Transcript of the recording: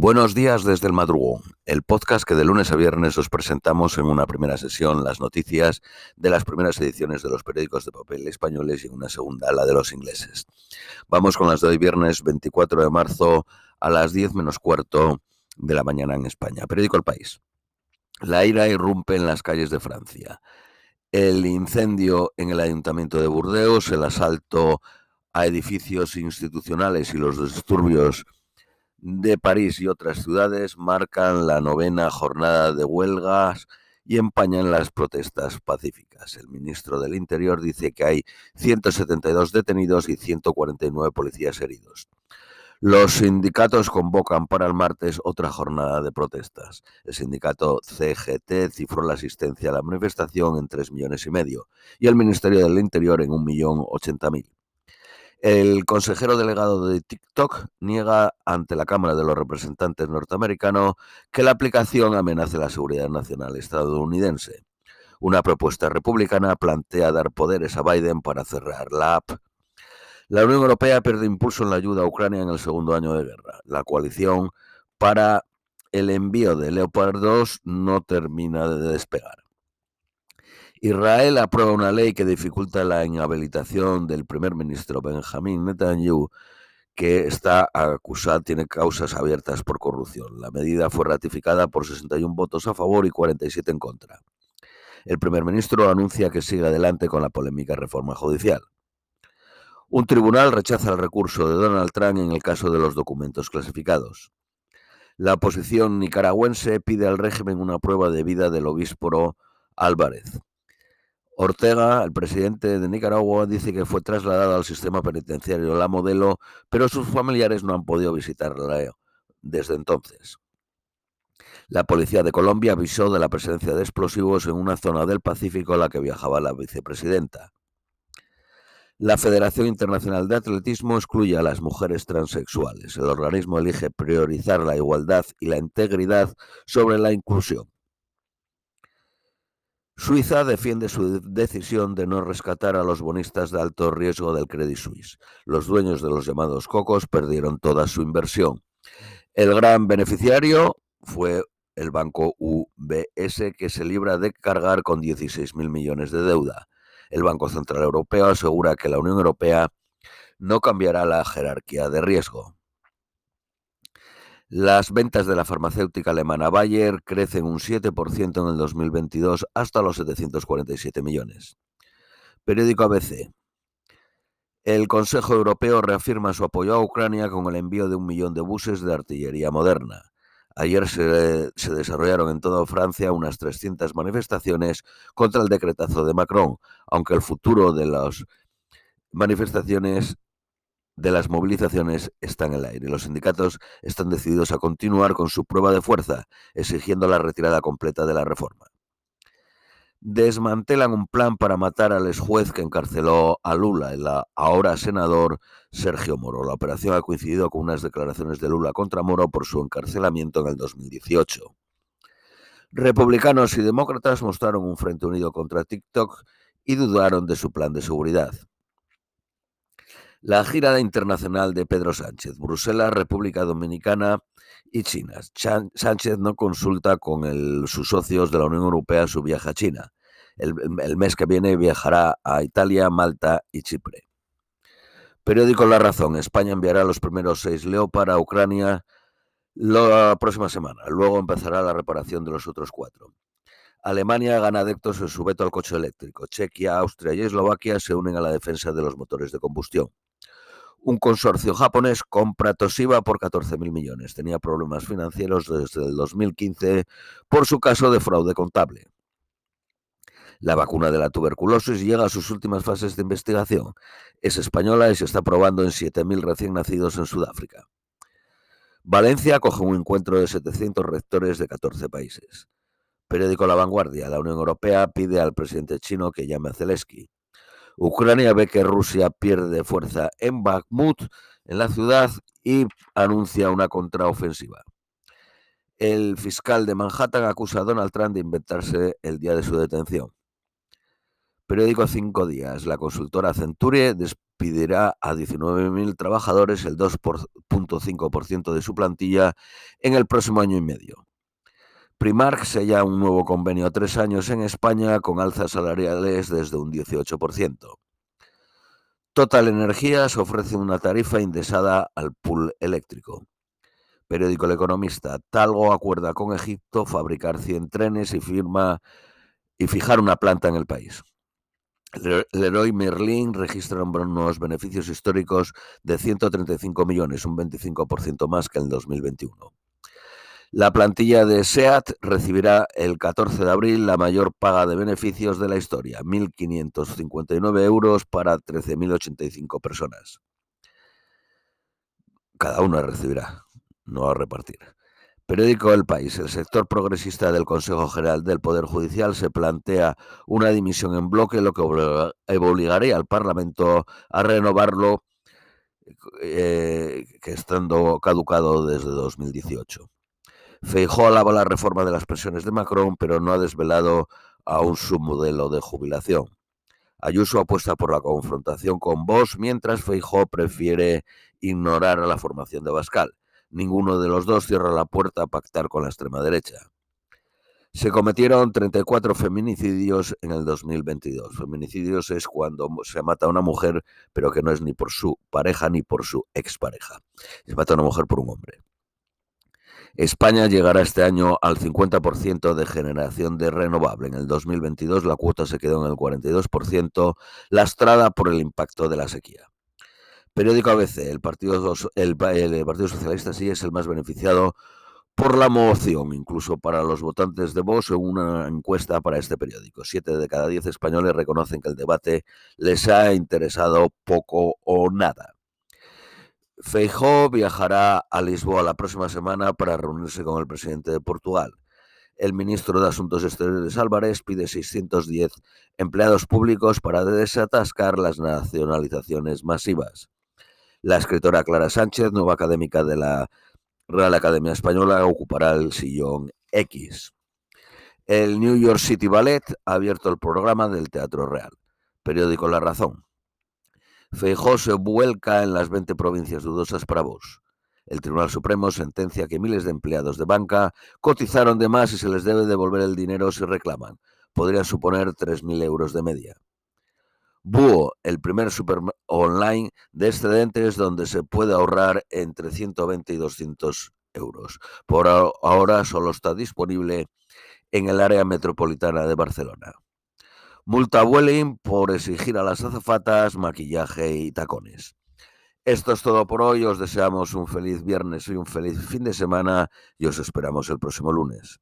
Buenos días desde el madrugón, el podcast que de lunes a viernes os presentamos en una primera sesión las noticias de las primeras ediciones de los periódicos de papel españoles y en una segunda la de los ingleses. Vamos con las de hoy viernes 24 de marzo a las 10 menos cuarto de la mañana en España. Periódico El País. La ira irrumpe en las calles de Francia. El incendio en el ayuntamiento de Burdeos, el asalto a edificios institucionales y los disturbios de París y otras ciudades marcan la novena jornada de huelgas y empañan las protestas pacíficas. El ministro del Interior dice que hay 172 detenidos y 149 policías heridos. Los sindicatos convocan para el martes otra jornada de protestas. El sindicato CGT cifró la asistencia a la manifestación en 3 millones y medio y el Ministerio del Interior en 1.080.000. El consejero delegado de TikTok niega ante la Cámara de los Representantes norteamericano que la aplicación amenace la seguridad nacional estadounidense. Una propuesta republicana plantea dar poderes a Biden para cerrar la app. La Unión Europea pierde impulso en la ayuda a Ucrania en el segundo año de guerra. La coalición para el envío de Leopard 2 no termina de despegar. Israel aprueba una ley que dificulta la inhabilitación del primer ministro Benjamín Netanyahu, que está acusado, tiene causas abiertas por corrupción. La medida fue ratificada por 61 votos a favor y 47 en contra. El primer ministro anuncia que sigue adelante con la polémica reforma judicial. Un tribunal rechaza el recurso de Donald Trump en el caso de los documentos clasificados. La oposición nicaragüense pide al régimen una prueba de vida del obispo Álvarez. Ortega, el presidente de Nicaragua, dice que fue trasladado al sistema penitenciario La Modelo, pero sus familiares no han podido visitarla desde entonces. La policía de Colombia avisó de la presencia de explosivos en una zona del Pacífico a la que viajaba la vicepresidenta. La Federación Internacional de Atletismo excluye a las mujeres transexuales. El organismo elige priorizar la igualdad y la integridad sobre la inclusión. Suiza defiende su decisión de no rescatar a los bonistas de alto riesgo del Credit Suisse. Los dueños de los llamados cocos perdieron toda su inversión. El gran beneficiario fue el banco UBS, que se libra de cargar con 16.000 millones de deuda. El Banco Central Europeo asegura que la Unión Europea no cambiará la jerarquía de riesgo. Las ventas de la farmacéutica alemana Bayer crecen un 7% en el 2022 hasta los 747 millones. Periódico ABC. El Consejo Europeo reafirma su apoyo a Ucrania con el envío de un millón de buses de artillería moderna. Ayer se, se, desarrollaron en toda Francia unas 300 manifestaciones contra el decretazo de Macron, aunque el futuro de las manifestaciones de las movilizaciones está en el aire. Los sindicatos están decididos a continuar con su prueba de fuerza, exigiendo la retirada completa de la reforma. Desmantelan un plan para matar al ex juez que encarceló a Lula, el ahora senador Sergio Moro. La operación ha coincidido con unas declaraciones de Lula contra Moro por su encarcelamiento en el 2018. Republicanos y demócratas mostraron un frente unido contra TikTok y dudaron de su plan de seguridad. La gira internacional de Pedro Sánchez, Bruselas, República Dominicana y China. Sánchez no consulta con sus socios de la Unión Europea su viaje a China. El, mes que viene viajará a Italia, Malta y Chipre. Periódico La Razón. España enviará los primeros seis Leopard a Ucrania la próxima semana. Luego empezará la reparación de los otros cuatro. Alemania gana adeptos en su veto al coche eléctrico. Chequia, Austria y Eslovaquia se unen a la defensa de los motores de combustión un consorcio japonés compra Toshiba por 14.000 millones. Tenía problemas financieros desde el 2015 por su caso de fraude contable. La vacuna de la tuberculosis llega a sus últimas fases de investigación. Es española y se está probando en 7.000 recién nacidos en Sudáfrica. Valencia acoge un encuentro de 700 rectores de 14 países. Periódico La Vanguardia. La Unión Europea pide al presidente chino que llame a Zelensky. Ucrania ve que Rusia pierde fuerza en Bakhmut, en la ciudad, y anuncia una contraofensiva. El fiscal de Manhattan acusa a Donald Trump de inventarse el día de su detención. Periódico Cinco Días. La consultora Centurie despedirá a 19.000 trabajadores, el 2.5% de su plantilla, en el próximo año y medio. Primark sella un nuevo convenio a tres años en España con alzas salariales desde un 18%. Total Energías ofrece una tarifa indexada al pool eléctrico. Periódico El Economista. Talgo acuerda con Egipto fabricar 100 trenes y firma y fijar una planta en el país. Leroy Merlin registra unos beneficios históricos de 135 millones, un 25% más que en el 2021. La plantilla de SEAT recibirá el 14 de abril la mayor paga de beneficios de la historia, 1.559 euros para 13.085 personas. Cada una recibirá, no a repartir. Periódico El País. El sector progresista del Consejo General del Poder Judicial se plantea una dimisión en bloque, lo que obligaría al Parlamento a renovarlo, eh, que estando caducado desde 2018. Feijó alaba la reforma de las pensiones de Macron, pero no ha desvelado aún su modelo de jubilación. Ayuso apuesta por la confrontación con Vox, mientras Feijó prefiere ignorar a la formación de Bascal. Ninguno de los dos cierra la puerta a pactar con la extrema derecha. Se cometieron 34 feminicidios en el 2022. Feminicidios es cuando se mata a una mujer, pero que no es ni por su pareja ni por su expareja. Se mata a una mujer por un hombre. España llegará este año al 50% de generación de renovable. En el 2022 la cuota se quedó en el 42%, lastrada por el impacto de la sequía. Periódico ABC, el Partido, Socialista sí es el más beneficiado por la moción, incluso para los votantes de Vox, en una encuesta para este periódico. Siete de cada diez españoles reconocen que el debate les ha interesado poco o nada. Feijó viajará a Lisboa la próxima semana para reunirse con el presidente de Portugal. El ministro de Asuntos Exteriores Álvarez pide 610 empleados públicos para desatascar las nacionalizaciones masivas. La escritora Clara Sánchez, nueva académica de la Real Academia Española, ocupará el sillón X. El New York City Ballet ha abierto el programa del Teatro Real. Periódico La Razón. Feijó se vuelca en las 20 provincias dudosas para vos. El Tribunal Supremo sentencia que miles de empleados de banca cotizaron de más y se les debe devolver el dinero si reclaman. Podría suponer 3.000 euros de media. Búho, el primer super online de excedentes donde se puede ahorrar entre 120 y 200 euros. Por ahora solo está disponible en el área metropolitana de Barcelona. Multa Welling por exigir a las azafatas maquillaje y tacones. Esto es todo por hoy. Os deseamos un feliz viernes y un feliz fin de semana y os esperamos el próximo lunes.